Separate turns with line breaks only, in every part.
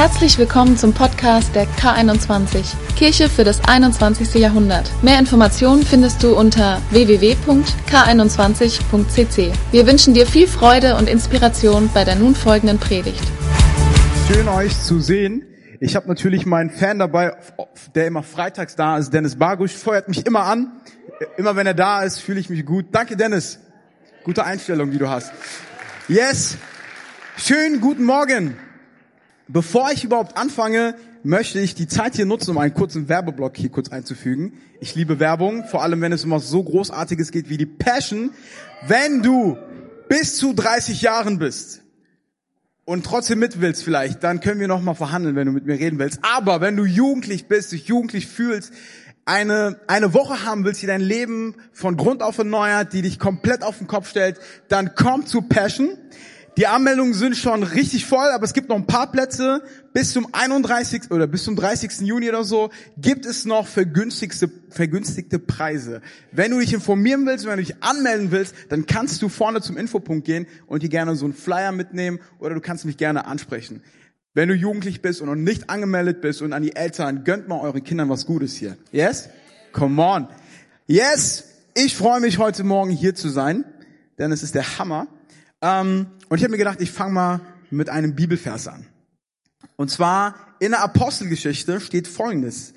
Herzlich willkommen zum Podcast der K21, Kirche für das 21. Jahrhundert. Mehr Informationen findest du unter www.k21.cc. Wir wünschen dir viel Freude und Inspiration bei der nun folgenden Predigt.
Schön euch zu sehen. Ich habe natürlich meinen Fan dabei, der immer freitags da ist, Dennis Bargusch, feuert mich immer an. Immer wenn er da ist, fühle ich mich gut. Danke Dennis. Gute Einstellung, die du hast. Yes. Schönen guten Morgen. Bevor ich überhaupt anfange, möchte ich die Zeit hier nutzen, um einen kurzen Werbeblock hier kurz einzufügen. Ich liebe Werbung, vor allem wenn es um was so Großartiges geht wie die Passion. Wenn du bis zu 30 Jahren bist und trotzdem mit willst vielleicht, dann können wir noch mal verhandeln, wenn du mit mir reden willst. Aber wenn du jugendlich bist, dich jugendlich fühlst, eine, eine Woche haben willst, die dein Leben von Grund auf erneuert, die dich komplett auf den Kopf stellt, dann komm zu Passion. Die Anmeldungen sind schon richtig voll, aber es gibt noch ein paar Plätze. Bis zum 31. oder bis zum 30. Juni oder so gibt es noch vergünstigte, vergünstigte Preise. Wenn du dich informieren willst, wenn du dich anmelden willst, dann kannst du vorne zum Infopunkt gehen und dir gerne so einen Flyer mitnehmen oder du kannst mich gerne ansprechen. Wenn du jugendlich bist und noch nicht angemeldet bist und an die Eltern, gönnt mal euren Kindern was Gutes hier. Yes? Come on. Yes! Ich freue mich heute Morgen hier zu sein, denn es ist der Hammer. Ähm, und ich habe mir gedacht, ich fange mal mit einem Bibelvers an. Und zwar in der Apostelgeschichte steht Folgendes.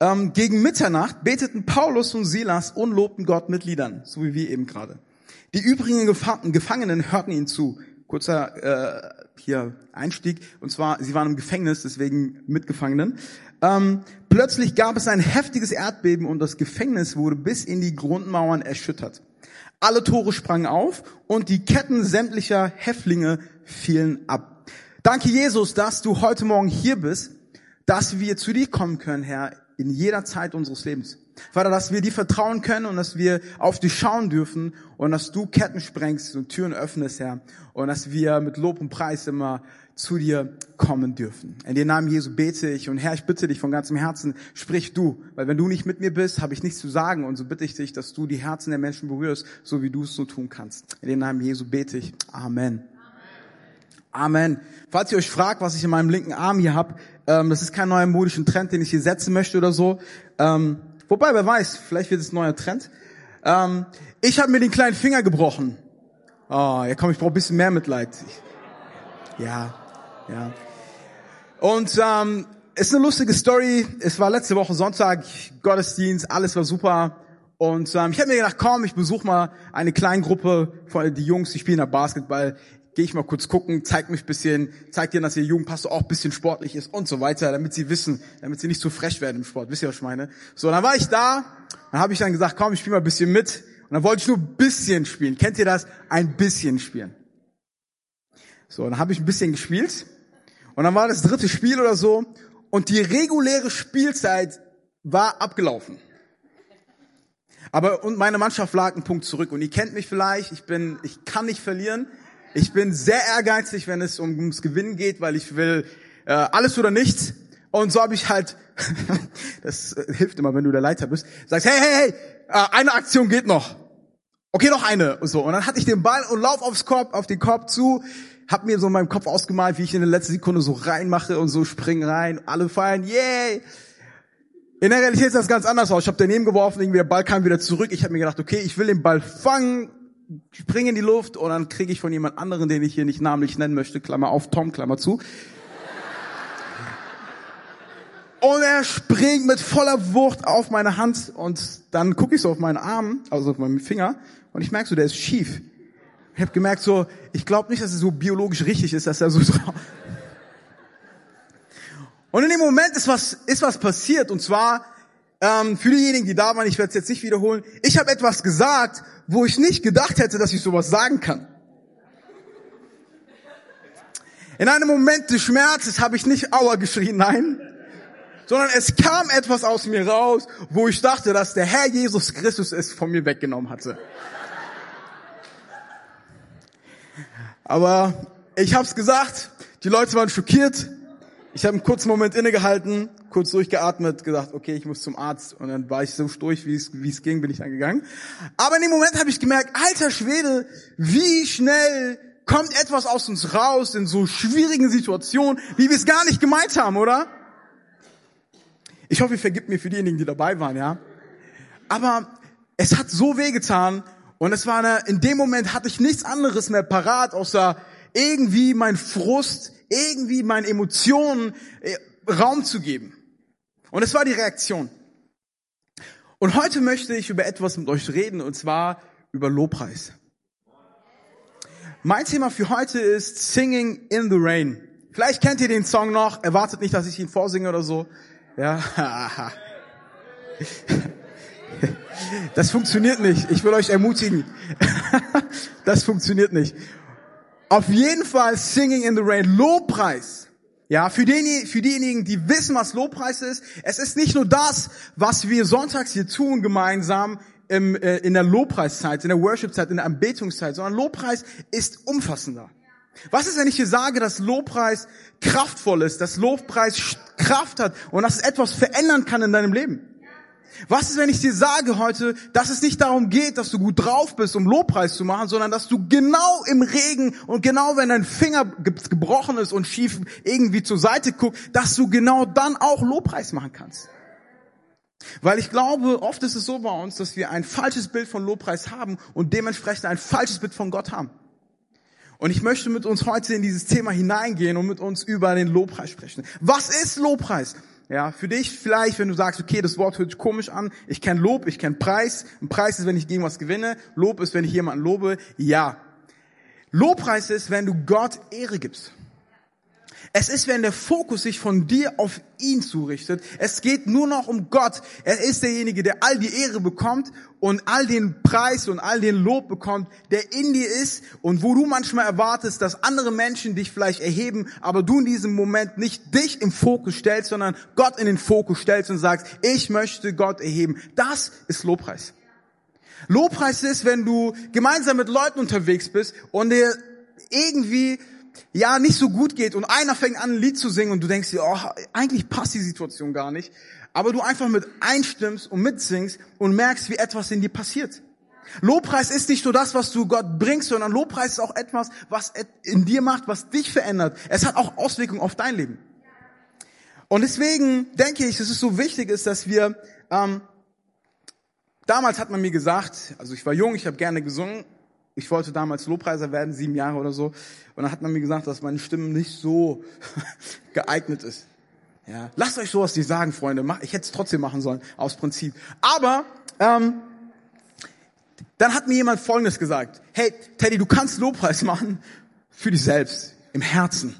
Ähm, gegen Mitternacht beteten Paulus und Silas und lobten Gott mit Liedern, so wie wir eben gerade. Die übrigen Gefangenen hörten ihnen zu. Kurzer äh, hier Einstieg. Und zwar, sie waren im Gefängnis, deswegen Mitgefangenen. Ähm, plötzlich gab es ein heftiges Erdbeben und das Gefängnis wurde bis in die Grundmauern erschüttert. Alle Tore sprangen auf und die Ketten sämtlicher Häftlinge fielen ab. Danke Jesus, dass du heute Morgen hier bist, dass wir zu dir kommen können, Herr, in jeder Zeit unseres Lebens. Vater, dass wir dir vertrauen können und dass wir auf dich schauen dürfen und dass du Ketten sprengst und Türen öffnest, Herr, und dass wir mit Lob und Preis immer zu dir kommen dürfen. In den Namen Jesu bete ich und Herr, ich bitte dich von ganzem Herzen, sprich du, weil wenn du nicht mit mir bist, habe ich nichts zu sagen und so bitte ich dich, dass du die Herzen der Menschen berührst, so wie du es so tun kannst. In den Namen Jesu bete ich. Amen. Amen. Falls ihr euch fragt, was ich in meinem linken Arm hier habe, ähm, das ist kein neuer modischen Trend, den ich hier setzen möchte oder so. Ähm, wobei, wer weiß, vielleicht wird es ein neuer Trend. Ähm, ich habe mir den kleinen Finger gebrochen. Oh, ja komm, ich brauche ein bisschen mehr Mitleid. Ich, ja, ja. Und ähm, ist eine lustige Story. Es war letzte Woche Sonntag, Gottesdienst, alles war super. Und ähm, ich habe mir gedacht, komm, ich besuche mal eine kleine Gruppe von die Jungs, die spielen da Basketball. Gehe ich mal kurz gucken, zeig mich bisschen, zeig dir, dass ihr Jugendpastor auch bisschen sportlich ist und so weiter, damit sie wissen, damit sie nicht zu frech werden im Sport. Wisst ihr, was ich meine? So, dann war ich da, dann habe ich dann gesagt, komm, ich spiele mal ein bisschen mit. Und dann wollte ich nur ein bisschen spielen. Kennt ihr das? Ein bisschen spielen. So, dann habe ich ein bisschen gespielt. Und dann war das dritte Spiel oder so. Und die reguläre Spielzeit war abgelaufen. Aber und meine Mannschaft lag einen Punkt zurück. Und ihr kennt mich vielleicht. Ich bin, ich kann nicht verlieren. Ich bin sehr ehrgeizig, wenn es ums Gewinnen geht, weil ich will äh, alles oder nichts. Und so habe ich halt, das hilft immer, wenn du der Leiter bist, sagst, hey, hey, hey, äh, eine Aktion geht noch. Okay, noch eine. Und so. Und dann hatte ich den Ball und lauf aufs Korb, auf den Korb zu hab mir so in meinem Kopf ausgemalt, wie ich in der letzten Sekunde so reinmache und so spring rein, alle feiern, yay! In der Realität ist das ganz anders aus. Ich habe daneben geworfen, irgendwie der Ball kam wieder zurück. Ich habe mir gedacht, okay, ich will den Ball fangen, spring in die Luft und dann kriege ich von jemand anderen, den ich hier nicht namentlich nennen möchte, Klammer auf, Tom, Klammer zu. Und er springt mit voller Wucht auf meine Hand und dann gucke ich so auf meinen Arm, also auf meinen Finger und ich merke so, der ist schief. Ich habe gemerkt, so, ich glaube nicht, dass es so biologisch richtig ist, dass er so. Und in dem Moment ist was, ist was passiert. Und zwar ähm, für diejenigen, die da waren, ich werde es jetzt nicht wiederholen. Ich habe etwas gesagt, wo ich nicht gedacht hätte, dass ich sowas sagen kann. In einem Moment des Schmerzes habe ich nicht Aua geschrien, nein, sondern es kam etwas aus mir raus, wo ich dachte, dass der Herr Jesus Christus es von mir weggenommen hatte. Aber ich habe es gesagt, die Leute waren schockiert. Ich habe einen kurzen Moment innegehalten, kurz durchgeatmet, gesagt, okay, ich muss zum Arzt. Und dann war ich so durch, wie es, ging, bin ich dann gegangen. Aber in dem Moment habe ich gemerkt, alter Schwede, wie schnell kommt etwas aus uns raus in so schwierigen Situationen, wie wir es gar nicht gemeint haben, oder? Ich hoffe, ihr vergibt mir für diejenigen, die dabei waren, ja. Aber es hat so wehgetan und es war eine, in dem Moment hatte ich nichts anderes mehr parat, außer irgendwie mein Frust, irgendwie meine Emotionen äh, Raum zu geben. Und es war die Reaktion. Und heute möchte ich über etwas mit euch reden, und zwar über Lobpreis. Mein Thema für heute ist Singing in the Rain. Vielleicht kennt ihr den Song noch, erwartet nicht, dass ich ihn vorsinge oder so. Ja. Das funktioniert nicht. Ich will euch ermutigen. Das funktioniert nicht. Auf jeden Fall Singing in the Rain, Lobpreis. Ja, für, den, für diejenigen, die wissen, was Lobpreis ist, es ist nicht nur das, was wir sonntags hier tun gemeinsam im, äh, in der Lobpreiszeit, in der Worshipzeit, in der Anbetungszeit, sondern Lobpreis ist umfassender. Was ist, wenn ich hier sage, dass Lobpreis kraftvoll ist, dass Lobpreis Kraft hat und dass es etwas verändern kann in deinem Leben? Was ist, wenn ich dir sage heute, dass es nicht darum geht, dass du gut drauf bist, um Lobpreis zu machen, sondern dass du genau im Regen und genau wenn dein Finger gebrochen ist und schief irgendwie zur Seite guckt, dass du genau dann auch Lobpreis machen kannst? Weil ich glaube, oft ist es so bei uns, dass wir ein falsches Bild von Lobpreis haben und dementsprechend ein falsches Bild von Gott haben. Und ich möchte mit uns heute in dieses Thema hineingehen und mit uns über den Lobpreis sprechen. Was ist Lobpreis? Ja, für dich vielleicht, wenn du sagst, okay, das Wort hört sich komisch an, ich kenne Lob, ich kenne Preis. Ein Preis ist, wenn ich gegen was gewinne. Lob ist, wenn ich jemanden lobe. Ja. Lobpreis ist, wenn du Gott Ehre gibst. Es ist, wenn der Fokus sich von dir auf ihn zurichtet. Es geht nur noch um Gott. Er ist derjenige, der all die Ehre bekommt und all den Preis und all den Lob bekommt, der in dir ist und wo du manchmal erwartest, dass andere Menschen dich vielleicht erheben, aber du in diesem Moment nicht dich im Fokus stellst, sondern Gott in den Fokus stellst und sagst, ich möchte Gott erheben. Das ist Lobpreis. Lobpreis ist, wenn du gemeinsam mit Leuten unterwegs bist und dir irgendwie ja nicht so gut geht und einer fängt an, ein Lied zu singen und du denkst dir, oh, eigentlich passt die Situation gar nicht, aber du einfach mit einstimmst und mitsingst und merkst, wie etwas in dir passiert. Lobpreis ist nicht nur das, was du Gott bringst, sondern Lobpreis ist auch etwas, was in dir macht, was dich verändert. Es hat auch Auswirkungen auf dein Leben. Und deswegen denke ich, dass es so wichtig ist, dass wir, ähm, damals hat man mir gesagt, also ich war jung, ich habe gerne gesungen, ich wollte damals Lobpreiser werden, sieben Jahre oder so. Und dann hat man mir gesagt, dass meine Stimme nicht so geeignet ist. Ja, lasst euch sowas nicht sagen, Freunde. Ich hätte es trotzdem machen sollen, aus Prinzip. Aber ähm, dann hat mir jemand Folgendes gesagt. Hey, Teddy, du kannst Lobpreis machen für dich selbst, im Herzen.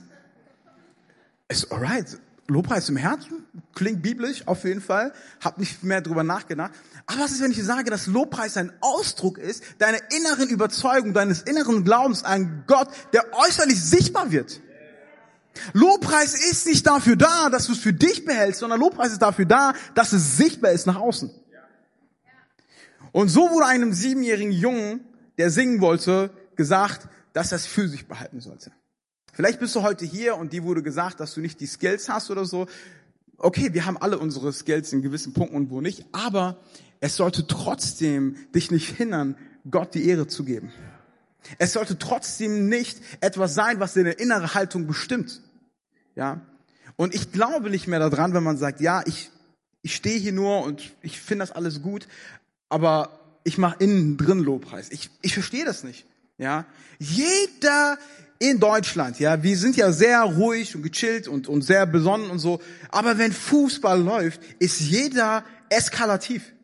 Ist alright. Lobpreis im Herzen? Klingt biblisch, auf jeden Fall. Hab nicht mehr drüber nachgedacht. Aber was ist, wenn ich sage, dass Lobpreis ein Ausdruck ist deiner inneren Überzeugung, deines inneren Glaubens an Gott, der äußerlich sichtbar wird? Lobpreis ist nicht dafür da, dass du es für dich behältst, sondern Lobpreis ist dafür da, dass es sichtbar ist nach außen. Und so wurde einem siebenjährigen Jungen, der singen wollte, gesagt, dass er es für sich behalten sollte. Vielleicht bist du heute hier und dir wurde gesagt, dass du nicht die Skills hast oder so. Okay, wir haben alle unsere Skills in gewissen Punkten und wo nicht, aber es sollte trotzdem dich nicht hindern, Gott die Ehre zu geben. Es sollte trotzdem nicht etwas sein, was deine innere Haltung bestimmt. Ja. Und ich glaube nicht mehr daran, wenn man sagt, ja, ich, ich stehe hier nur und ich finde das alles gut, aber ich mache innen drin Lobpreis. Ich, ich verstehe das nicht. Ja. Jeder in Deutschland, ja, wir sind ja sehr ruhig und gechillt und, und sehr besonnen und so, aber wenn Fußball läuft, ist jeder eskalativ.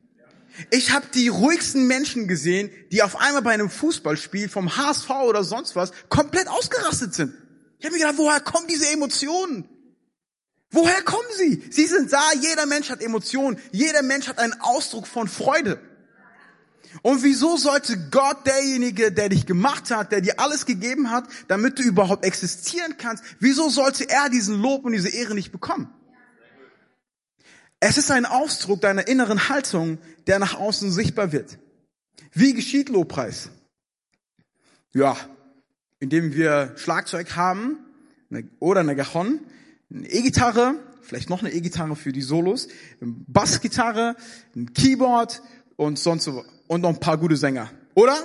Ich habe die ruhigsten Menschen gesehen, die auf einmal bei einem Fußballspiel vom HSV oder sonst was komplett ausgerastet sind. Ich habe mir gedacht, woher kommen diese Emotionen? Woher kommen sie? Sie sind da, jeder Mensch hat Emotionen, jeder Mensch hat einen Ausdruck von Freude. Und wieso sollte Gott derjenige, der dich gemacht hat, der dir alles gegeben hat, damit du überhaupt existieren kannst, wieso sollte er diesen Lob und diese Ehre nicht bekommen? Es ist ein Ausdruck deiner inneren Haltung, der nach außen sichtbar wird. Wie geschieht Lobpreis? Ja, indem wir Schlagzeug haben oder eine Gajon, eine E-Gitarre, vielleicht noch eine E-Gitarre für die Solos, eine Bassgitarre, ein Keyboard und sonst so und noch ein paar gute Sänger, oder?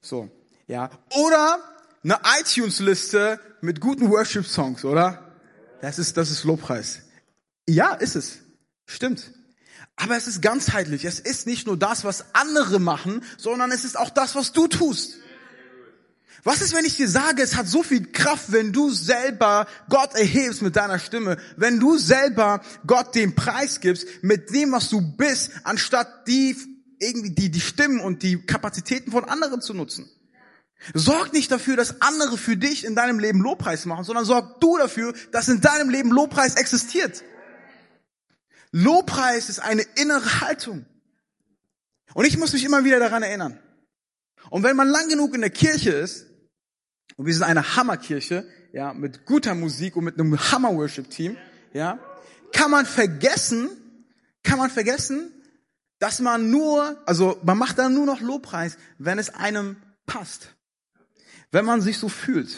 So. Ja. Oder eine iTunes-Liste mit guten Worship-Songs, oder? Das ist, das ist Lobpreis. Ja, ist es. Stimmt. Aber es ist ganzheitlich. Es ist nicht nur das, was andere machen, sondern es ist auch das, was du tust. Was ist, wenn ich dir sage, es hat so viel Kraft, wenn du selber Gott erhebst mit deiner Stimme, wenn du selber Gott den Preis gibst mit dem, was du bist, anstatt die irgendwie die, die Stimmen und die Kapazitäten von anderen zu nutzen. Sorg nicht dafür, dass andere für dich in deinem Leben Lobpreis machen, sondern sorg du dafür, dass in deinem Leben Lobpreis existiert. Lobpreis ist eine innere Haltung. Und ich muss mich immer wieder daran erinnern. Und wenn man lang genug in der Kirche ist, und wir sind eine Hammerkirche, ja, mit guter Musik und mit einem Hammer-Worship-Team, ja, kann man vergessen, kann man vergessen, dass man nur, also man macht dann nur noch Lobpreis, wenn es einem passt. Wenn man sich so fühlt.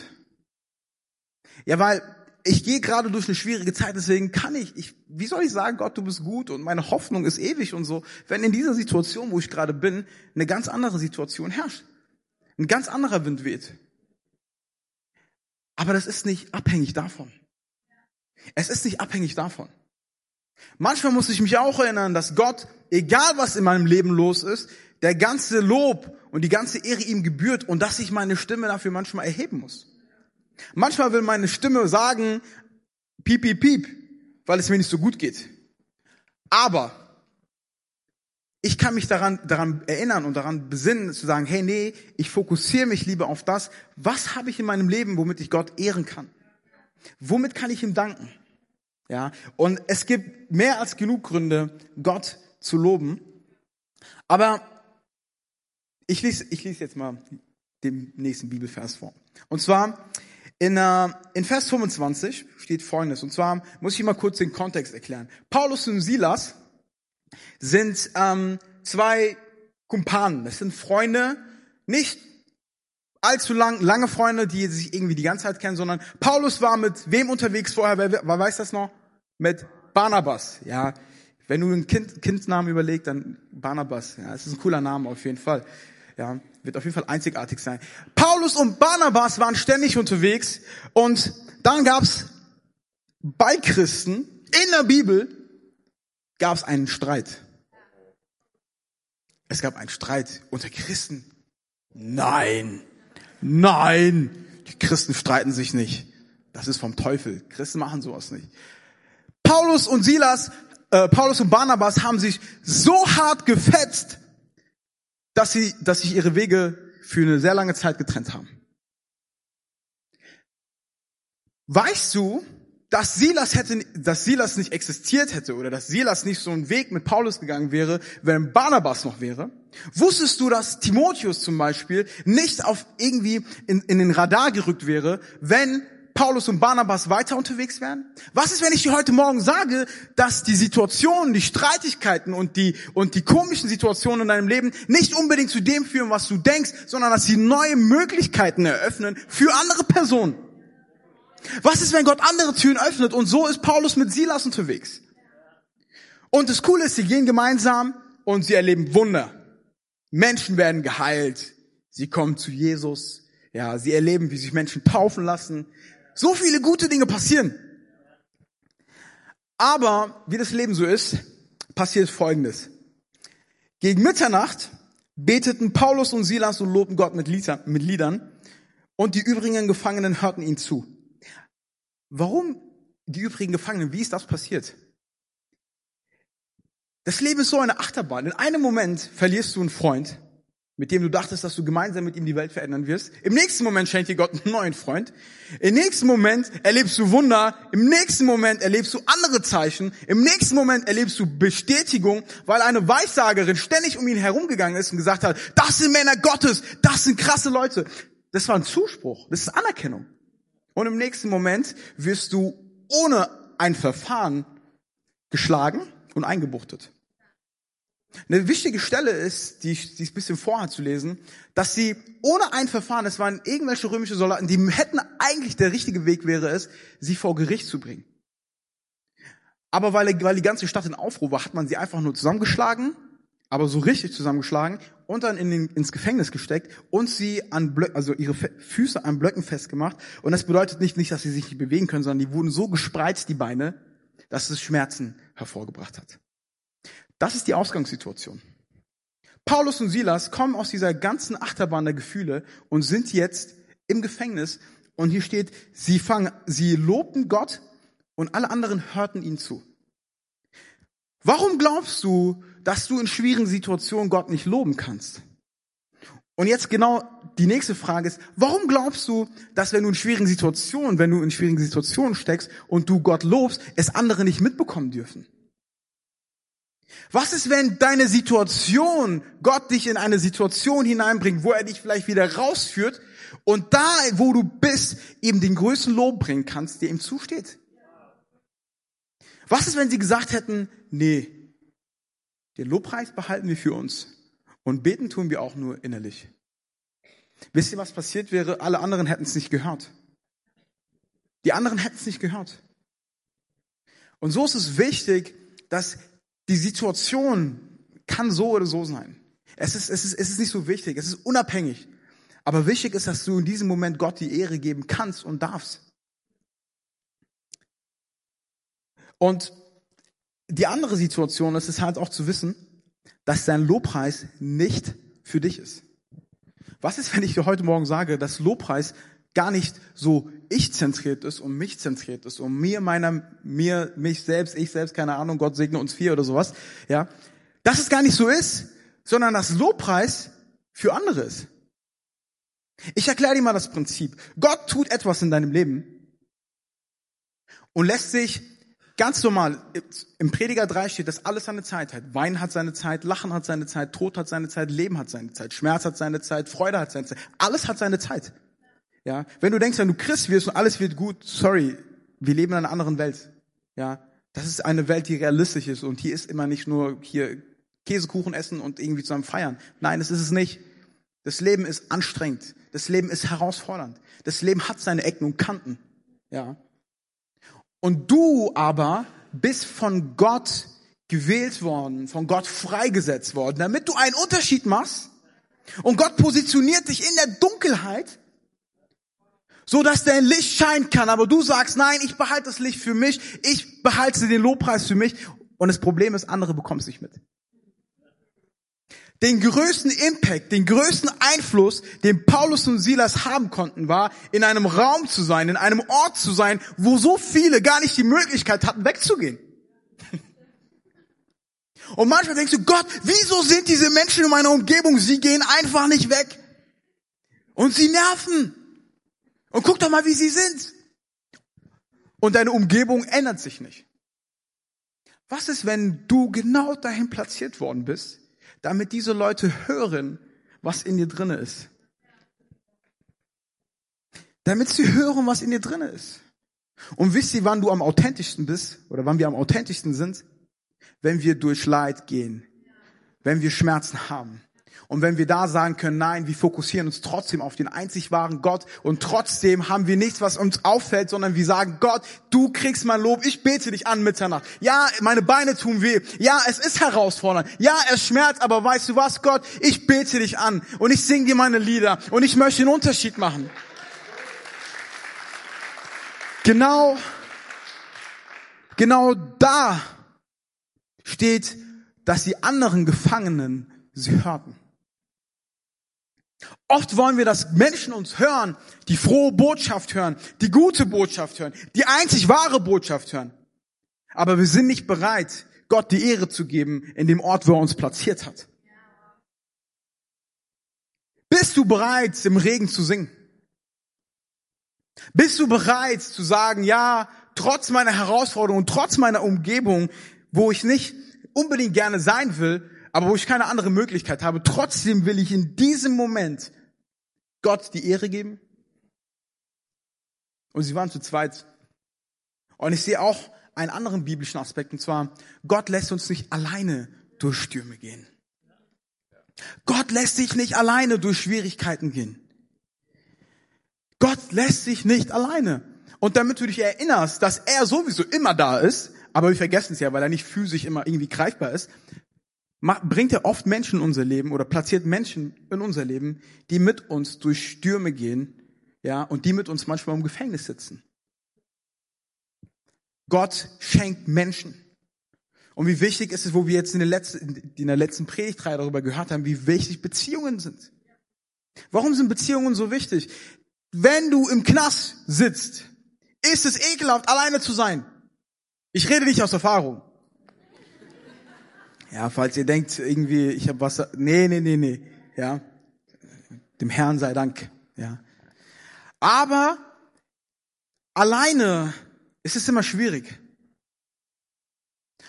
Ja, weil ich gehe gerade durch eine schwierige Zeit, deswegen kann ich, ich, wie soll ich sagen, Gott, du bist gut und meine Hoffnung ist ewig und so, wenn in dieser Situation, wo ich gerade bin, eine ganz andere Situation herrscht. Ein ganz anderer Wind weht. Aber das ist nicht abhängig davon. Es ist nicht abhängig davon. Manchmal muss ich mich auch erinnern, dass Gott, egal was in meinem Leben los ist, der ganze Lob und die ganze Ehre ihm gebührt und dass ich meine Stimme dafür manchmal erheben muss. Manchmal will meine Stimme sagen, piep, piep, piep, weil es mir nicht so gut geht. Aber ich kann mich daran, daran erinnern und daran besinnen, zu sagen, hey, nee, ich fokussiere mich lieber auf das, was habe ich in meinem Leben, womit ich Gott ehren kann? Womit kann ich ihm danken? Ja, und es gibt mehr als genug Gründe, Gott zu loben. Aber ich lese, ich lese jetzt mal den nächsten Bibelvers vor. Und zwar in, äh, in Vers 25 steht Folgendes. Und zwar muss ich mal kurz den Kontext erklären. Paulus und Silas sind ähm, zwei Kumpanen. Das sind Freunde, nicht allzu lang, lange Freunde, die sich irgendwie die ganze Zeit kennen, sondern Paulus war mit wem unterwegs vorher? Wer, wer weiß das noch? Mit Barnabas. Ja, wenn du einen kind, Kindsnamen überlegst, dann Barnabas. Ja, das ist ein cooler Name auf jeden Fall. Ja, wird auf jeden Fall einzigartig sein. Paulus und Barnabas waren ständig unterwegs und dann gab's bei Christen in der Bibel gab es einen Streit. Es gab einen Streit unter Christen. Nein, nein, die Christen streiten sich nicht. Das ist vom Teufel. Christen machen sowas nicht. Paulus und Silas, äh, Paulus und Barnabas haben sich so hart gefetzt, dass sie, dass sich ihre Wege für eine sehr lange Zeit getrennt haben. Weißt du, dass Silas hätte, dass Silas nicht existiert hätte oder dass Silas nicht so einen Weg mit Paulus gegangen wäre, wenn Barnabas noch wäre? Wusstest du, dass Timotheus zum Beispiel nicht auf irgendwie in, in den Radar gerückt wäre, wenn Paulus und Barnabas weiter unterwegs wären? Was ist, wenn ich dir heute Morgen sage, dass die Situationen, die Streitigkeiten und die, und die komischen Situationen in deinem Leben nicht unbedingt zu dem führen, was du denkst, sondern dass sie neue Möglichkeiten eröffnen für andere Personen? Was ist, wenn Gott andere Türen öffnet? Und so ist Paulus mit Silas unterwegs. Und das Coole ist, sie gehen gemeinsam und sie erleben Wunder. Menschen werden geheilt. Sie kommen zu Jesus. Ja, sie erleben, wie sich Menschen taufen lassen. So viele gute Dinge passieren. Aber, wie das Leben so ist, passiert Folgendes. Gegen Mitternacht beteten Paulus und Silas und lobten Gott mit Liedern und die übrigen Gefangenen hörten ihnen zu. Warum die übrigen Gefangenen? Wie ist das passiert? Das Leben ist so eine Achterbahn. In einem Moment verlierst du einen Freund, mit dem du dachtest, dass du gemeinsam mit ihm die Welt verändern wirst. Im nächsten Moment schenkt dir Gott einen neuen Freund. Im nächsten Moment erlebst du Wunder. Im nächsten Moment erlebst du andere Zeichen. Im nächsten Moment erlebst du Bestätigung, weil eine Weissagerin ständig um ihn herumgegangen ist und gesagt hat, das sind Männer Gottes, das sind krasse Leute. Das war ein Zuspruch, das ist Anerkennung. Und im nächsten Moment wirst du ohne ein Verfahren geschlagen und eingebuchtet. Eine wichtige Stelle ist, die ich, die ich ein bisschen vorher zu lesen, dass sie ohne ein Verfahren, es waren irgendwelche römische Soldaten, die hätten eigentlich der richtige Weg wäre es, sie vor Gericht zu bringen. Aber weil, weil die ganze Stadt in Aufruhr war, hat man sie einfach nur zusammengeschlagen, aber so richtig zusammengeschlagen und dann in den, ins Gefängnis gesteckt und sie an Blöcken, also ihre Füße an Blöcken festgemacht. Und das bedeutet nicht, nicht, dass sie sich nicht bewegen können, sondern die wurden so gespreizt, die Beine, dass es Schmerzen hervorgebracht hat. Das ist die Ausgangssituation. Paulus und Silas kommen aus dieser ganzen Achterbahn der Gefühle und sind jetzt im Gefängnis. Und hier steht, sie fangen, sie lobten Gott und alle anderen hörten ihnen zu. Warum glaubst du, dass du in schwierigen Situationen Gott nicht loben kannst? Und jetzt genau die nächste Frage ist, warum glaubst du, dass wenn du in schwierigen Situationen, wenn du in schwierigen Situationen steckst und du Gott lobst, es andere nicht mitbekommen dürfen? Was ist, wenn deine Situation, Gott dich in eine Situation hineinbringt, wo er dich vielleicht wieder rausführt und da, wo du bist, eben den größten Lob bringen kannst, der ihm zusteht? Was ist, wenn sie gesagt hätten, nee, den Lobpreis behalten wir für uns und beten tun wir auch nur innerlich? Wisst ihr, was passiert wäre? Alle anderen hätten es nicht gehört. Die anderen hätten es nicht gehört. Und so ist es wichtig, dass die Situation kann so oder so sein. Es ist, es ist, es ist nicht so wichtig, es ist unabhängig. Aber wichtig ist, dass du in diesem Moment Gott die Ehre geben kannst und darfst. Und die andere Situation ist es halt auch zu wissen, dass dein Lobpreis nicht für dich ist. Was ist, wenn ich dir heute Morgen sage, dass Lobpreis gar nicht so ich zentriert ist und mich zentriert ist und mir, meiner, mir, mich selbst, ich selbst, keine Ahnung, Gott segne uns vier oder sowas, ja, dass es gar nicht so ist, sondern dass Lobpreis für andere ist. Ich erkläre dir mal das Prinzip. Gott tut etwas in deinem Leben und lässt sich Ganz normal, im Prediger 3 steht, dass alles seine Zeit hat. Wein hat seine Zeit, Lachen hat seine Zeit, Tod hat seine Zeit, Leben hat seine Zeit, Schmerz hat seine Zeit, Freude hat seine Zeit. Alles hat seine Zeit. Ja, wenn du denkst, wenn du Christ wirst und alles wird gut, sorry, wir leben in einer anderen Welt. Ja, das ist eine Welt, die realistisch ist und hier ist immer nicht nur hier Käsekuchen essen und irgendwie zusammen feiern. Nein, das ist es nicht. Das Leben ist anstrengend. Das Leben ist herausfordernd. Das Leben hat seine Ecken und Kanten. Ja. Und du aber bist von Gott gewählt worden, von Gott freigesetzt worden, damit du einen Unterschied machst. Und Gott positioniert dich in der Dunkelheit, so dass dein Licht scheinen kann. Aber du sagst, nein, ich behalte das Licht für mich, ich behalte den Lobpreis für mich. Und das Problem ist, andere bekommen es nicht mit den größten Impact, den größten Einfluss, den Paulus und Silas haben konnten, war, in einem Raum zu sein, in einem Ort zu sein, wo so viele gar nicht die Möglichkeit hatten, wegzugehen. Und manchmal denkst du, Gott, wieso sind diese Menschen in meiner Umgebung? Sie gehen einfach nicht weg. Und sie nerven. Und guck doch mal, wie sie sind. Und deine Umgebung ändert sich nicht. Was ist, wenn du genau dahin platziert worden bist, damit diese Leute hören, was in dir drinne ist. Damit sie hören, was in dir drinne ist. Und wisst ihr, wann du am authentischsten bist oder wann wir am authentischsten sind? Wenn wir durch Leid gehen, wenn wir Schmerzen haben, und wenn wir da sagen können, nein, wir fokussieren uns trotzdem auf den einzig wahren Gott und trotzdem haben wir nichts, was uns auffällt, sondern wir sagen, Gott, du kriegst mein Lob, ich bete dich an Mitternacht. Ja, meine Beine tun weh. Ja, es ist herausfordernd. Ja, es schmerzt, aber weißt du was, Gott, ich bete dich an und ich singe dir meine Lieder und ich möchte einen Unterschied machen. Genau, genau da steht, dass die anderen Gefangenen sie hörten. Oft wollen wir, dass Menschen uns hören, die frohe Botschaft hören, die gute Botschaft hören, die einzig wahre Botschaft hören. Aber wir sind nicht bereit, Gott die Ehre zu geben in dem Ort, wo er uns platziert hat. Bist du bereit, im Regen zu singen? Bist du bereit zu sagen, ja, trotz meiner Herausforderung trotz meiner Umgebung, wo ich nicht unbedingt gerne sein will, aber wo ich keine andere Möglichkeit habe, trotzdem will ich in diesem Moment Gott die Ehre geben. Und sie waren zu zweit. Und ich sehe auch einen anderen biblischen Aspekt, und zwar, Gott lässt uns nicht alleine durch Stürme gehen. Gott lässt sich nicht alleine durch Schwierigkeiten gehen. Gott lässt sich nicht alleine. Und damit du dich erinnerst, dass er sowieso immer da ist, aber wir vergessen es ja, weil er nicht physisch immer irgendwie greifbar ist, bringt er oft Menschen in unser Leben oder platziert Menschen in unser Leben, die mit uns durch Stürme gehen, ja, und die mit uns manchmal im Gefängnis sitzen. Gott schenkt Menschen. Und wie wichtig ist es, wo wir jetzt in der letzten, in der letzten Predigtreihe darüber gehört haben, wie wichtig Beziehungen sind. Warum sind Beziehungen so wichtig? Wenn du im Knast sitzt, ist es ekelhaft, alleine zu sein. Ich rede nicht aus Erfahrung. Ja, falls ihr denkt, irgendwie, ich habe was, nee, nee, nee, nee, ja. Dem Herrn sei Dank, ja. Aber alleine ist es immer schwierig.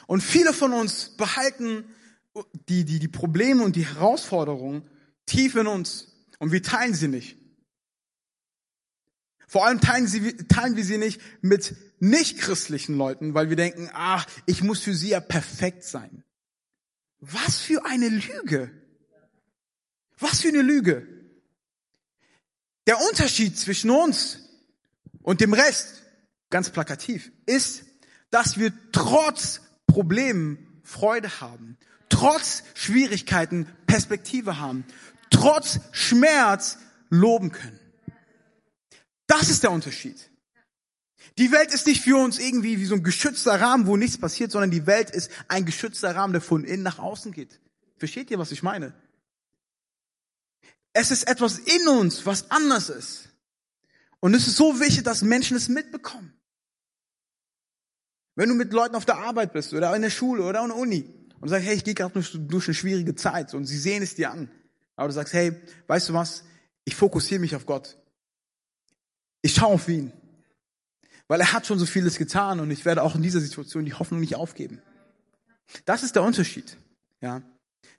Und viele von uns behalten die, die, die Probleme und die Herausforderungen tief in uns und wir teilen sie nicht. Vor allem teilen, sie, teilen wir sie nicht mit nichtchristlichen Leuten, weil wir denken, ach, ich muss für sie ja perfekt sein. Was für eine Lüge. Was für eine Lüge. Der Unterschied zwischen uns und dem Rest, ganz plakativ, ist, dass wir trotz Problemen Freude haben, trotz Schwierigkeiten Perspektive haben, trotz Schmerz loben können. Das ist der Unterschied. Die Welt ist nicht für uns irgendwie wie so ein geschützter Rahmen, wo nichts passiert, sondern die Welt ist ein geschützter Rahmen, der von innen nach außen geht. Versteht ihr, was ich meine? Es ist etwas in uns, was anders ist. Und es ist so wichtig, dass Menschen es mitbekommen. Wenn du mit Leuten auf der Arbeit bist oder in der Schule oder in der Uni und sagst, hey, ich gehe gerade durch eine schwierige Zeit und sie sehen es dir an. Aber du sagst, hey, weißt du was? Ich fokussiere mich auf Gott. Ich schaue auf ihn. Weil er hat schon so vieles getan und ich werde auch in dieser Situation die Hoffnung nicht aufgeben. Das ist der Unterschied. Ja.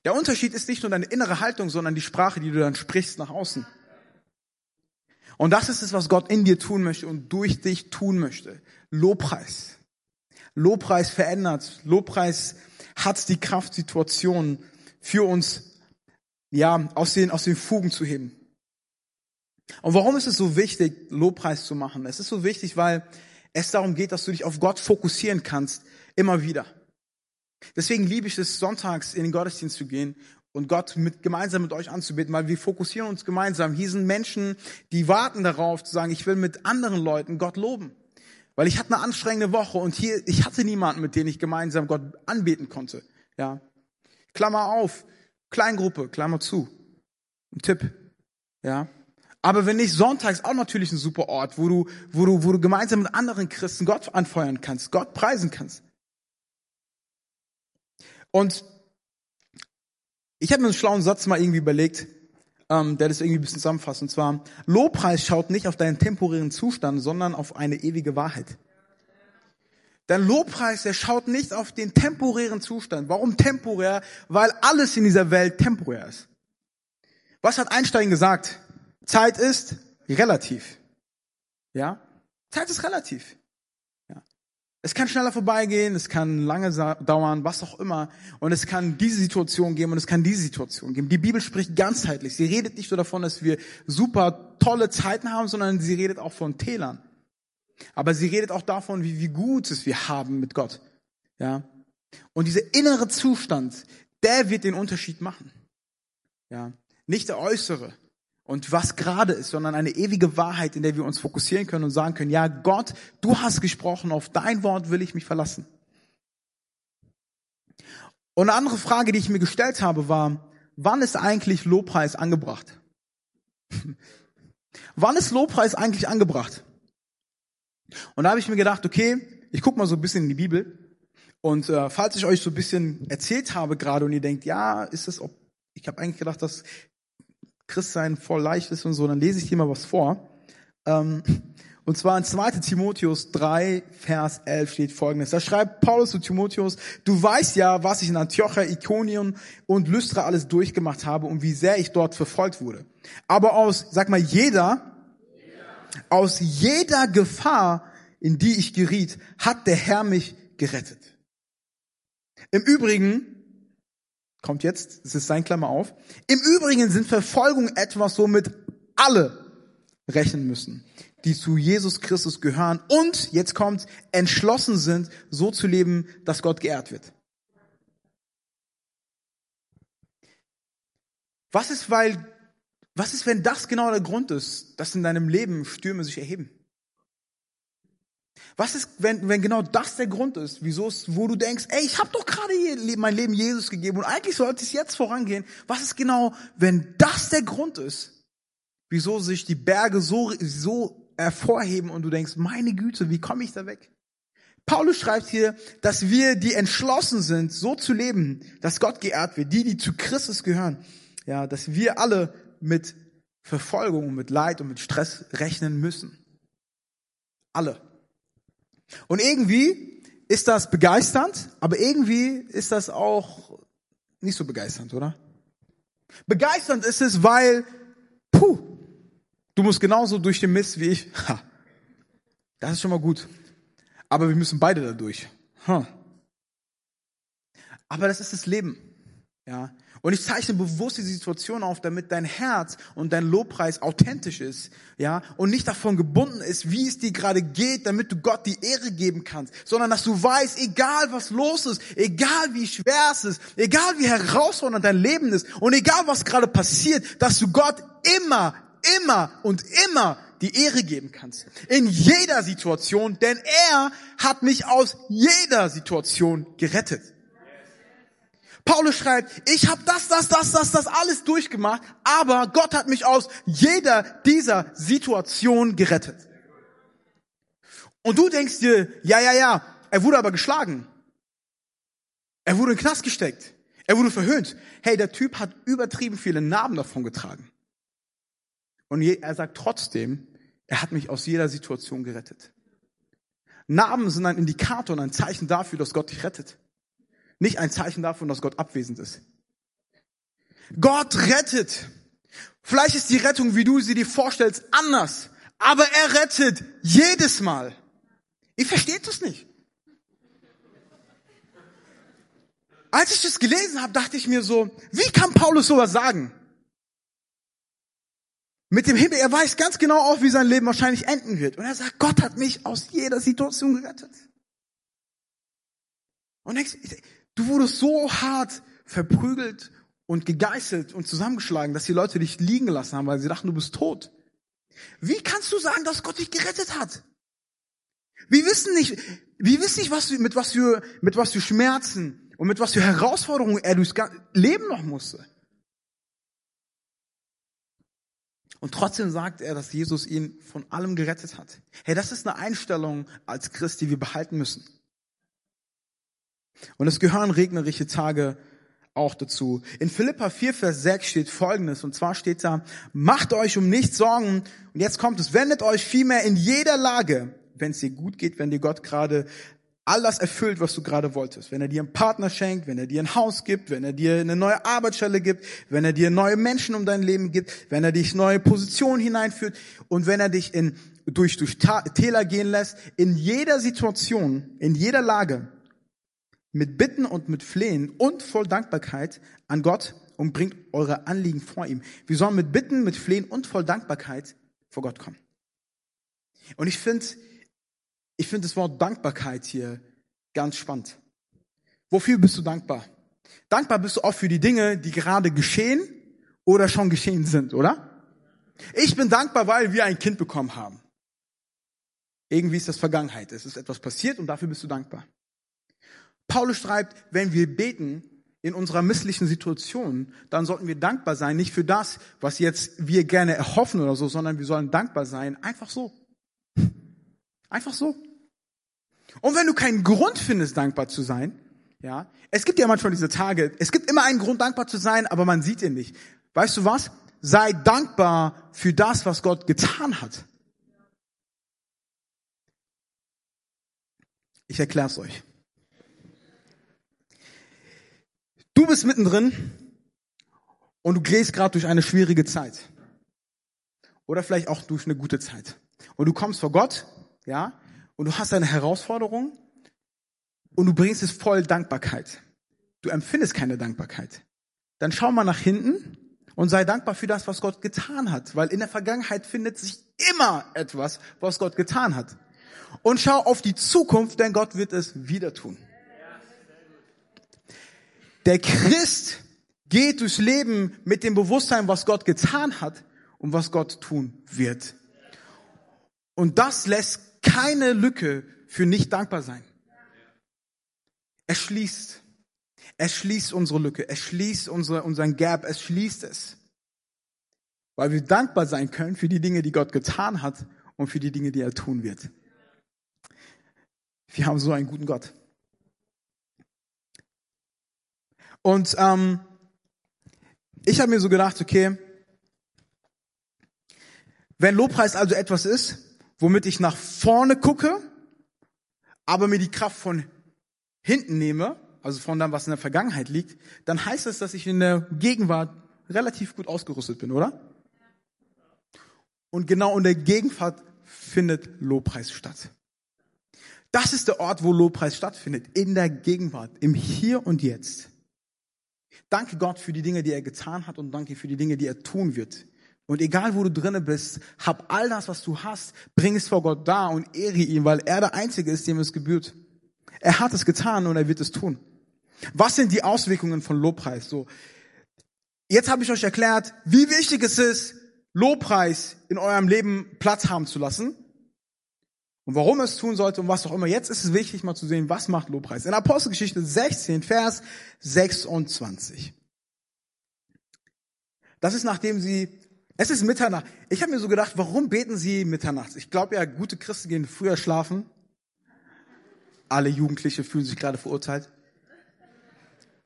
Der Unterschied ist nicht nur deine innere Haltung, sondern die Sprache, die du dann sprichst nach außen. Und das ist es, was Gott in dir tun möchte und durch dich tun möchte. Lobpreis. Lobpreis verändert. Lobpreis hat die Kraft, Situationen für uns, ja, aus den, aus den Fugen zu heben. Und warum ist es so wichtig, Lobpreis zu machen? Es ist so wichtig, weil es darum geht, dass du dich auf Gott fokussieren kannst, immer wieder. Deswegen liebe ich es, sonntags in den Gottesdienst zu gehen und Gott mit, gemeinsam mit euch anzubeten, weil wir fokussieren uns gemeinsam. Hier sind Menschen, die warten darauf zu sagen, ich will mit anderen Leuten Gott loben. Weil ich hatte eine anstrengende Woche und hier, ich hatte niemanden, mit dem ich gemeinsam Gott anbeten konnte. Ja. Klammer auf, Kleingruppe, Klammer zu. Ein Tipp. Ja. Aber wenn nicht, sonntags auch natürlich ein super Ort, wo du, wo du, wo du gemeinsam mit anderen Christen Gott anfeuern kannst, Gott preisen kannst. Und ich habe mir einen schlauen Satz mal irgendwie überlegt, ähm, der das irgendwie ein bisschen zusammenfasst. Und zwar, Lobpreis schaut nicht auf deinen temporären Zustand, sondern auf eine ewige Wahrheit. Dein Lobpreis, der schaut nicht auf den temporären Zustand. Warum temporär? Weil alles in dieser Welt temporär ist. Was hat Einstein gesagt? Zeit ist relativ. Ja? Zeit ist relativ. Ja. Es kann schneller vorbeigehen, es kann lange dauern, was auch immer. Und es kann diese Situation geben und es kann diese Situation geben. Die Bibel spricht ganzheitlich. Sie redet nicht nur davon, dass wir super tolle Zeiten haben, sondern sie redet auch von Tälern. Aber sie redet auch davon, wie, wie gut es wir haben mit Gott. Ja. Und dieser innere Zustand, der wird den Unterschied machen. Ja. Nicht der äußere und was gerade ist, sondern eine ewige Wahrheit, in der wir uns fokussieren können und sagen können, ja Gott, du hast gesprochen, auf dein Wort will ich mich verlassen. Und eine andere Frage, die ich mir gestellt habe, war, wann ist eigentlich Lobpreis angebracht? wann ist Lobpreis eigentlich angebracht? Und da habe ich mir gedacht, okay, ich gucke mal so ein bisschen in die Bibel. Und äh, falls ich euch so ein bisschen erzählt habe gerade und ihr denkt, ja, ist es, ich habe eigentlich gedacht, dass Christsein voll leicht ist und so, dann lese ich dir mal was vor. Ähm, und zwar in 2 Timotheus 3, Vers 11 steht folgendes. Da schreibt Paulus zu Timotheus, du weißt ja, was ich in Antiochia, Ikonion und Lystra alles durchgemacht habe und wie sehr ich dort verfolgt wurde. Aber aus, sag mal, jeder, aus jeder Gefahr, in die ich geriet, hat der Herr mich gerettet. Im Übrigen, kommt jetzt, es ist sein Klammer auf. Im Übrigen sind Verfolgung etwas, womit alle rechnen müssen, die zu Jesus Christus gehören und, jetzt kommt, entschlossen sind, so zu leben, dass Gott geehrt wird. Was ist, weil, was ist, wenn das genau der Grund ist, dass in deinem Leben Stürme sich erheben? Was ist, wenn, wenn genau das der Grund ist, wieso es, wo du denkst, ey, ich habe doch gerade mein Leben Jesus gegeben und eigentlich sollte es jetzt vorangehen. Was ist genau, wenn das der Grund ist, wieso sich die Berge so, so hervorheben und du denkst, meine Güte, wie komme ich da weg? Paulus schreibt hier, dass wir, die entschlossen sind, so zu leben, dass Gott geehrt wird, die, die zu Christus gehören, ja, dass wir alle mit Verfolgung, mit Leid und mit Stress rechnen müssen. Alle. Und irgendwie ist das begeisternd, aber irgendwie ist das auch nicht so begeisternd, oder? Begeisternd ist es, weil, puh, du musst genauso durch den Mist wie ich. Ha, das ist schon mal gut. Aber wir müssen beide da durch. Ha. Aber das ist das Leben. Ja. Und ich zeichne bewusst die Situation auf, damit dein Herz und dein Lobpreis authentisch ist, ja, und nicht davon gebunden ist, wie es dir gerade geht, damit du Gott die Ehre geben kannst, sondern dass du weißt, egal was los ist, egal wie schwer es ist, egal wie herausfordernd dein Leben ist und egal was gerade passiert, dass du Gott immer, immer und immer die Ehre geben kannst. In jeder Situation, denn er hat mich aus jeder Situation gerettet. Paulus schreibt, ich habe das, das, das, das, das alles durchgemacht, aber Gott hat mich aus jeder dieser Situation gerettet. Und du denkst dir, ja, ja, ja, er wurde aber geschlagen. Er wurde in den Knast gesteckt. Er wurde verhöhnt. Hey, der Typ hat übertrieben viele Narben davon getragen. Und er sagt trotzdem, er hat mich aus jeder Situation gerettet. Narben sind ein Indikator und ein Zeichen dafür, dass Gott dich rettet nicht ein Zeichen davon, dass Gott abwesend ist. Gott rettet. Vielleicht ist die Rettung, wie du sie dir vorstellst, anders. Aber er rettet jedes Mal. Ihr versteht das nicht. Als ich das gelesen habe, dachte ich mir so, wie kann Paulus sowas sagen? Mit dem Himmel, er weiß ganz genau auch, wie sein Leben wahrscheinlich enden wird. Und er sagt, Gott hat mich aus jeder Situation gerettet. Und denkst, Du wurdest so hart verprügelt und gegeißelt und zusammengeschlagen, dass die Leute dich liegen gelassen haben, weil sie dachten, du bist tot. Wie kannst du sagen, dass Gott dich gerettet hat? Wir wissen nicht, wir wissen nicht, was, mit was für, mit was für Schmerzen und mit was für Herausforderungen er durchs Leben noch musste. Und trotzdem sagt er, dass Jesus ihn von allem gerettet hat. Hey, das ist eine Einstellung als Christ, die wir behalten müssen. Und es gehören regnerische Tage auch dazu. In Philippa 4, Vers 6 steht Folgendes, und zwar steht da, macht euch um nichts Sorgen, und jetzt kommt es, wendet euch vielmehr in jeder Lage, wenn es dir gut geht, wenn dir Gott gerade all das erfüllt, was du gerade wolltest. Wenn er dir einen Partner schenkt, wenn er dir ein Haus gibt, wenn er dir eine neue Arbeitsstelle gibt, wenn er dir neue Menschen um dein Leben gibt, wenn er dich neue Positionen hineinführt und wenn er dich in, durch, durch Täler gehen lässt, in jeder Situation, in jeder Lage, mit Bitten und mit Flehen und voll Dankbarkeit an Gott und bringt eure Anliegen vor ihm. Wir sollen mit Bitten, mit Flehen und voll Dankbarkeit vor Gott kommen. Und ich finde, ich finde das Wort Dankbarkeit hier ganz spannend. Wofür bist du dankbar? Dankbar bist du auch für die Dinge, die gerade geschehen oder schon geschehen sind, oder? Ich bin dankbar, weil wir ein Kind bekommen haben. Irgendwie ist das Vergangenheit. Es ist etwas passiert und dafür bist du dankbar. Paulus schreibt, wenn wir beten in unserer misslichen Situation, dann sollten wir dankbar sein, nicht für das, was jetzt wir gerne erhoffen oder so, sondern wir sollen dankbar sein, einfach so. Einfach so. Und wenn du keinen Grund findest, dankbar zu sein, ja, es gibt ja manchmal diese Tage, es gibt immer einen Grund, dankbar zu sein, aber man sieht ihn nicht. Weißt du was? Sei dankbar für das, was Gott getan hat. Ich erkläre es euch. Du bist mittendrin und du gehst gerade durch eine schwierige Zeit. Oder vielleicht auch durch eine gute Zeit. Und du kommst vor Gott, ja, und du hast eine Herausforderung und du bringst es voll Dankbarkeit. Du empfindest keine Dankbarkeit. Dann schau mal nach hinten und sei dankbar für das, was Gott getan hat, weil in der Vergangenheit findet sich immer etwas, was Gott getan hat. Und schau auf die Zukunft, denn Gott wird es wieder tun. Der Christ geht durchs Leben mit dem Bewusstsein, was Gott getan hat und was Gott tun wird. Und das lässt keine Lücke für nicht dankbar sein. Es schließt. Es schließt unsere Lücke. Es schließt unsere, unseren Gap. Es schließt es. Weil wir dankbar sein können für die Dinge, die Gott getan hat und für die Dinge, die er tun wird. Wir haben so einen guten Gott. Und ähm, ich habe mir so gedacht, okay, wenn Lobpreis also etwas ist, womit ich nach vorne gucke, aber mir die Kraft von hinten nehme, also von dem, was in der Vergangenheit liegt, dann heißt das, dass ich in der Gegenwart relativ gut ausgerüstet bin, oder? Und genau in der Gegenwart findet Lobpreis statt. Das ist der Ort, wo Lobpreis stattfindet, in der Gegenwart, im Hier und Jetzt. Danke Gott für die Dinge, die er getan hat und danke für die Dinge, die er tun wird. Und egal wo du drinnen bist, hab all das, was du hast, bring es vor Gott da und ehre ihn, weil er der Einzige ist, dem es gebührt. Er hat es getan und er wird es tun. Was sind die Auswirkungen von Lobpreis? So, jetzt habe ich euch erklärt, wie wichtig es ist, Lobpreis in eurem Leben Platz haben zu lassen und warum es tun sollte und was auch immer. Jetzt ist es wichtig, mal zu sehen, was macht Lobpreis. In Apostelgeschichte 16, Vers 26. Das ist nachdem sie, es ist Mitternacht. Ich habe mir so gedacht, warum beten sie mitternachts? Ich glaube ja, gute Christen gehen früher schlafen. Alle Jugendliche fühlen sich gerade verurteilt.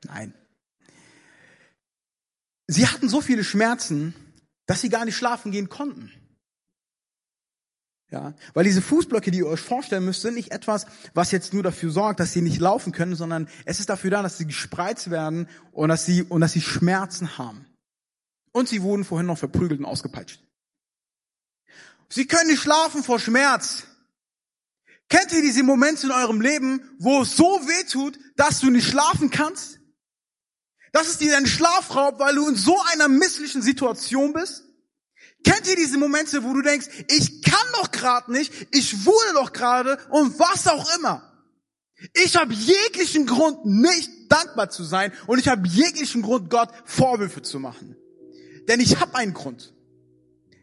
Nein. Sie hatten so viele Schmerzen, dass sie gar nicht schlafen gehen konnten. Ja, weil diese Fußblöcke, die ihr euch vorstellen müsst, sind nicht etwas, was jetzt nur dafür sorgt, dass sie nicht laufen können, sondern es ist dafür da, dass sie gespreizt werden und dass sie, und dass sie Schmerzen haben. Und sie wurden vorhin noch verprügelt und ausgepeitscht. Sie können nicht schlafen vor Schmerz. Kennt ihr diese Momente in eurem Leben, wo es so weh tut, dass du nicht schlafen kannst? Das ist dir ein Schlafraub, weil du in so einer misslichen Situation bist? Kennt ihr diese Momente, wo du denkst, ich kann doch gerade nicht, ich wurde doch gerade und was auch immer. Ich habe jeglichen Grund, nicht dankbar zu sein und ich habe jeglichen Grund, Gott Vorwürfe zu machen. Denn ich habe einen Grund.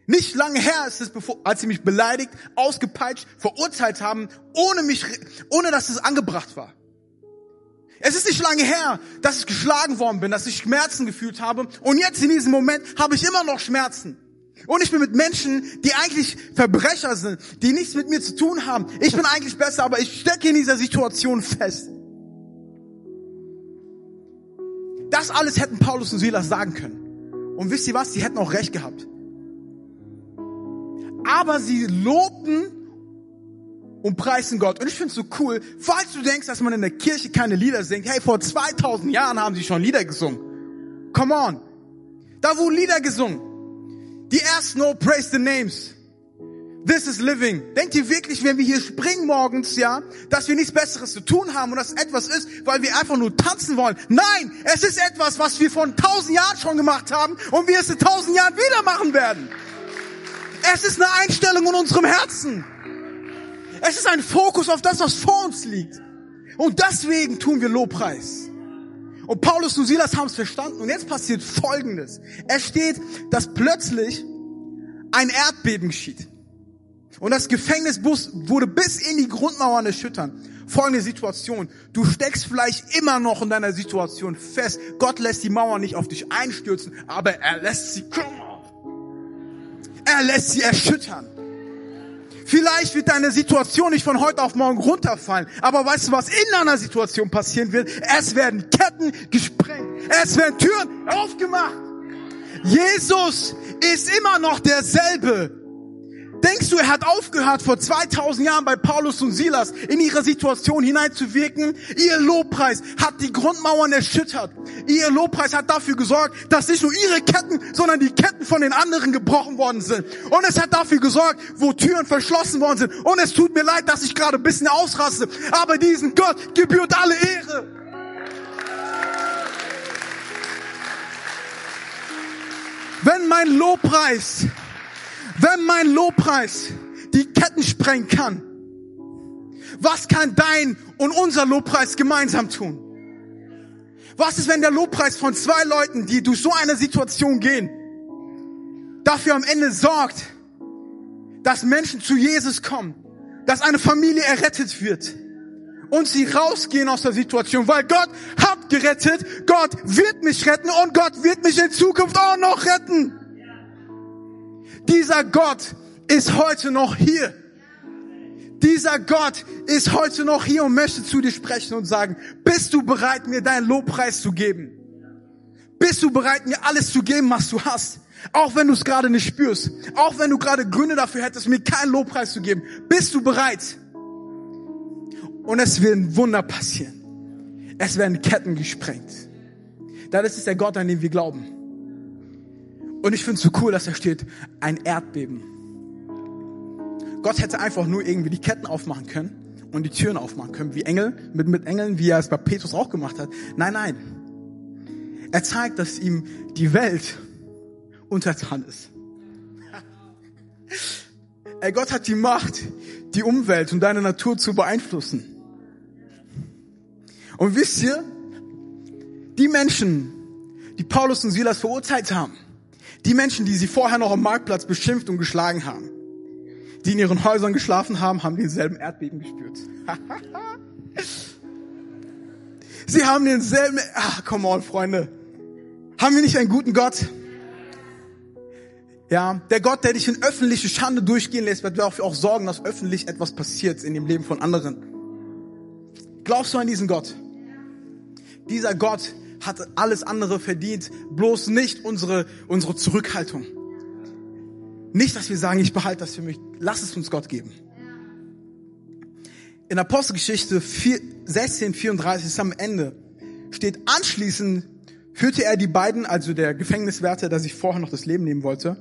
Nicht lange her ist es, bevor, als sie mich beleidigt, ausgepeitscht, verurteilt haben, ohne mich, ohne dass es angebracht war. Es ist nicht lange her, dass ich geschlagen worden bin, dass ich Schmerzen gefühlt habe. Und jetzt in diesem Moment habe ich immer noch Schmerzen. Und ich bin mit Menschen, die eigentlich Verbrecher sind, die nichts mit mir zu tun haben. Ich bin eigentlich besser, aber ich stecke in dieser Situation fest. Das alles hätten Paulus und Silas sagen können. Und wisst ihr was? Sie hätten auch recht gehabt. Aber sie lobten und preisen Gott. Und ich finde es so cool, falls du denkst, dass man in der Kirche keine Lieder singt. Hey, vor 2000 Jahren haben sie schon Lieder gesungen. Come on. Da wurden Lieder gesungen. Die ersten No Praise the Names. This is living. Denkt ihr wirklich, wenn wir hier springen morgens, ja, dass wir nichts Besseres zu tun haben und dass etwas ist, weil wir einfach nur tanzen wollen? Nein, es ist etwas, was wir vor tausend Jahren schon gemacht haben und wir es in tausend Jahren wieder machen werden. Es ist eine Einstellung in unserem Herzen. Es ist ein Fokus auf das, was vor uns liegt. Und deswegen tun wir Lobpreis. Und Paulus und Silas haben es verstanden. Und jetzt passiert Folgendes. Es steht, dass plötzlich ein Erdbeben geschieht. Und das Gefängnisbus wurde bis in die Grundmauern erschüttern. Folgende Situation. Du steckst vielleicht immer noch in deiner Situation fest. Gott lässt die Mauer nicht auf dich einstürzen, aber er lässt sie, er lässt sie erschüttern. Vielleicht wird deine Situation nicht von heute auf morgen runterfallen. Aber weißt du, was in deiner Situation passieren wird? Es werden Ketten gesprengt. Es werden Türen aufgemacht. Jesus ist immer noch derselbe. Denkst du, er hat aufgehört, vor 2000 Jahren bei Paulus und Silas in ihre Situation hineinzuwirken? Ihr Lobpreis hat die Grundmauern erschüttert. Ihr Lobpreis hat dafür gesorgt, dass nicht nur ihre Ketten, sondern die Ketten von den anderen gebrochen worden sind. Und es hat dafür gesorgt, wo Türen verschlossen worden sind. Und es tut mir leid, dass ich gerade ein bisschen ausraste. Aber diesen Gott gebührt alle Ehre. Wenn mein Lobpreis wenn mein Lobpreis die Ketten sprengen kann, was kann dein und unser Lobpreis gemeinsam tun? Was ist, wenn der Lobpreis von zwei Leuten, die durch so eine Situation gehen, dafür am Ende sorgt, dass Menschen zu Jesus kommen, dass eine Familie errettet wird und sie rausgehen aus der Situation, weil Gott hat gerettet, Gott wird mich retten und Gott wird mich in Zukunft auch noch retten. Dieser Gott ist heute noch hier. Dieser Gott ist heute noch hier und möchte zu dir sprechen und sagen, bist du bereit, mir deinen Lobpreis zu geben? Bist du bereit, mir alles zu geben, was du hast? Auch wenn du es gerade nicht spürst. Auch wenn du gerade Gründe dafür hättest, mir keinen Lobpreis zu geben. Bist du bereit? Und es werden Wunder passieren. Es werden Ketten gesprengt. Das ist der Gott, an den wir glauben. Und ich finde es so cool, dass da steht, ein Erdbeben. Gott hätte einfach nur irgendwie die Ketten aufmachen können und die Türen aufmachen können, wie Engel, mit, mit Engeln, wie er es bei Petrus auch gemacht hat. Nein, nein. Er zeigt, dass ihm die Welt untertan ist. Ey, Gott hat die Macht, die Umwelt und deine Natur zu beeinflussen. Und wisst ihr, die Menschen, die Paulus und Silas verurteilt haben, die Menschen, die sie vorher noch am Marktplatz beschimpft und geschlagen haben, die in ihren Häusern geschlafen haben, haben denselben Erdbeben gespürt. Sie haben denselben, ach, come on, Freunde. Haben wir nicht einen guten Gott? Ja, der Gott, der dich in öffentliche Schande durchgehen lässt, wird dafür auch sorgen, dass öffentlich etwas passiert in dem Leben von anderen. Glaubst du an diesen Gott? Dieser Gott hat alles andere verdient, bloß nicht unsere, unsere Zurückhaltung. Nicht, dass wir sagen, ich behalte das für mich. Lass es uns Gott geben. In Apostelgeschichte 4, 16, 34 ist am Ende, steht anschließend führte er die beiden, also der Gefängniswärter, der sich vorher noch das Leben nehmen wollte,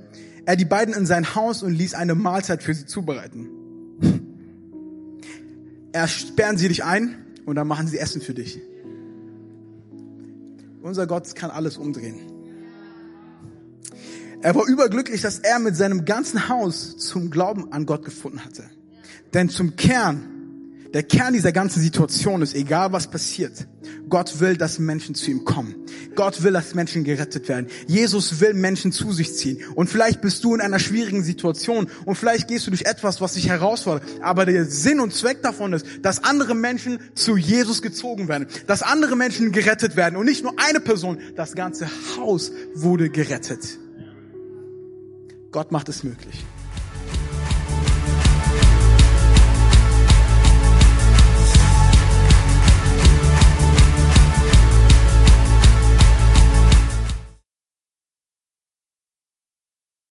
er die beiden in sein Haus und ließ eine Mahlzeit für sie zubereiten. Er sperren sie dich ein und dann machen sie Essen für dich. Unser Gott kann alles umdrehen. Er war überglücklich, dass er mit seinem ganzen Haus zum Glauben an Gott gefunden hatte. Denn zum Kern, der Kern dieser ganzen Situation ist, egal was passiert, Gott will, dass Menschen zu ihm kommen. Gott will, dass Menschen gerettet werden. Jesus will Menschen zu sich ziehen. Und vielleicht bist du in einer schwierigen Situation und vielleicht gehst du durch etwas, was dich herausfordert. Aber der Sinn und Zweck davon ist, dass andere Menschen zu Jesus gezogen werden. Dass andere Menschen gerettet werden. Und nicht nur eine Person, das ganze Haus wurde gerettet. Gott macht es möglich.